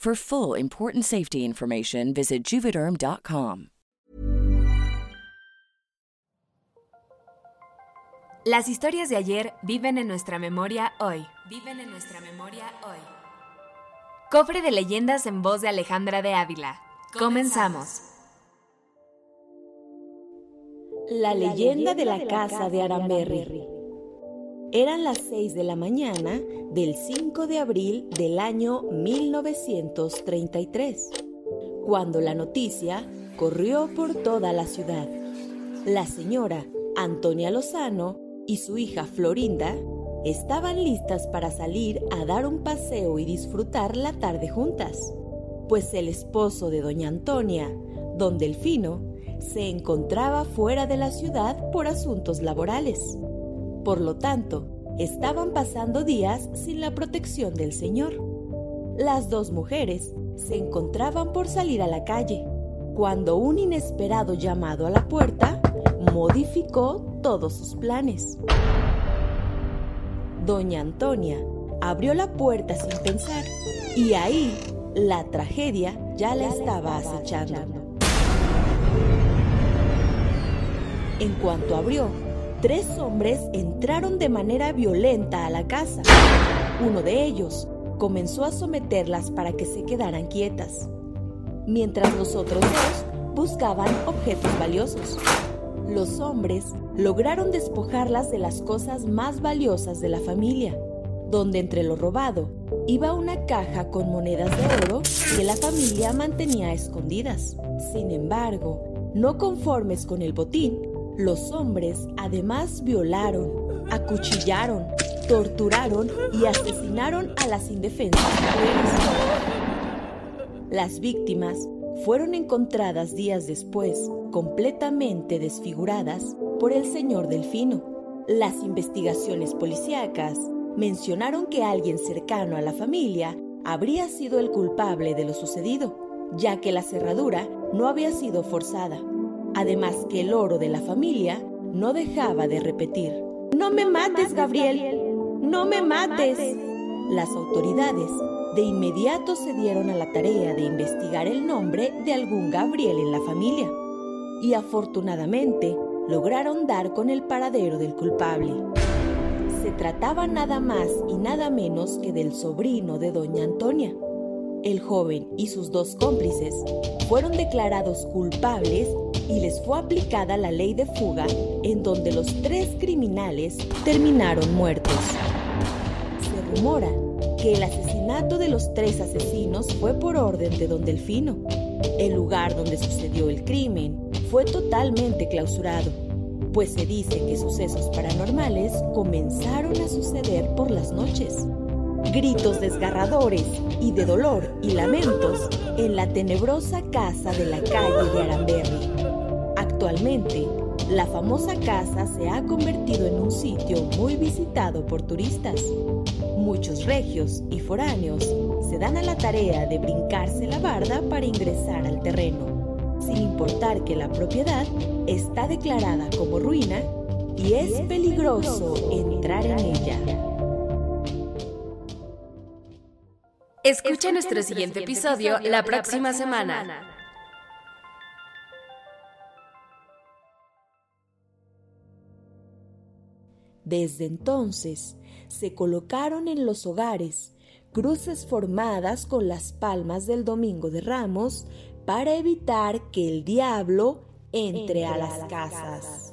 For full important safety information, visit juvederm.com. Las historias de ayer viven en nuestra memoria hoy. Viven en nuestra memoria hoy. Cofre de leyendas en voz de Alejandra de Ávila. Comenzamos. La leyenda de la casa de Aramberry. Eran las 6 de la mañana del 5 de abril del año 1933, cuando la noticia corrió por toda la ciudad. La señora Antonia Lozano y su hija Florinda estaban listas para salir a dar un paseo y disfrutar la tarde juntas, pues el esposo de doña Antonia, don Delfino, se encontraba fuera de la ciudad por asuntos laborales. Por lo tanto, estaban pasando días sin la protección del Señor. Las dos mujeres se encontraban por salir a la calle, cuando un inesperado llamado a la puerta modificó todos sus planes. Doña Antonia abrió la puerta sin pensar y ahí la tragedia ya la estaba acechando. En cuanto abrió, tres hombres entraron de manera violenta a la casa. Uno de ellos comenzó a someterlas para que se quedaran quietas, mientras los otros dos buscaban objetos valiosos. Los hombres lograron despojarlas de las cosas más valiosas de la familia, donde entre lo robado iba una caja con monedas de oro que la familia mantenía escondidas. Sin embargo, no conformes con el botín, los hombres además violaron, acuchillaron, torturaron y asesinaron a las indefensas mujeres. Las víctimas fueron encontradas días después, completamente desfiguradas, por el señor Delfino. Las investigaciones policíacas mencionaron que alguien cercano a la familia habría sido el culpable de lo sucedido, ya que la cerradura no había sido forzada. Además que el oro de la familia no dejaba de repetir. No me mates, Gabriel. No me mates. Las autoridades de inmediato se dieron a la tarea de investigar el nombre de algún Gabriel en la familia. Y afortunadamente lograron dar con el paradero del culpable. Se trataba nada más y nada menos que del sobrino de doña Antonia. El joven y sus dos cómplices fueron declarados culpables y les fue aplicada la ley de fuga en donde los tres criminales terminaron muertos. Se rumora que el asesinato de los tres asesinos fue por orden de don Delfino. El lugar donde sucedió el crimen fue totalmente clausurado, pues se dice que sucesos paranormales comenzaron a suceder por las noches. Gritos desgarradores y de dolor y lamentos en la tenebrosa casa de la calle de Aramberry. Actualmente, la famosa casa se ha convertido en un sitio muy visitado por turistas. Muchos regios y foráneos se dan a la tarea de brincarse la barda para ingresar al terreno, sin importar que la propiedad está declarada como ruina y es peligroso entrar en ella. Escucha nuestro siguiente episodio la próxima semana. Desde entonces, se colocaron en los hogares cruces formadas con las palmas del Domingo de Ramos para evitar que el diablo entre, a las, casas.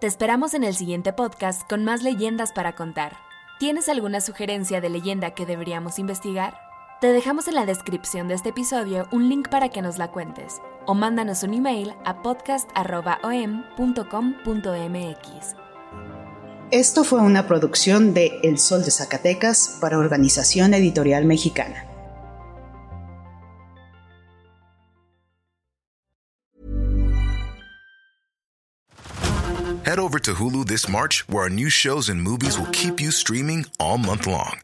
Te esperamos en el siguiente podcast con más leyendas para contar. ¿Tienes alguna sugerencia de leyenda que deberíamos investigar? Te dejamos en la descripción de este episodio un link para que nos la cuentes o mándanos un email a podcast.om.com.mx. Esto fue una producción de El Sol de Zacatecas para Organización Editorial Mexicana. Head over to Hulu this March, where our new shows and movies will keep you streaming all month long.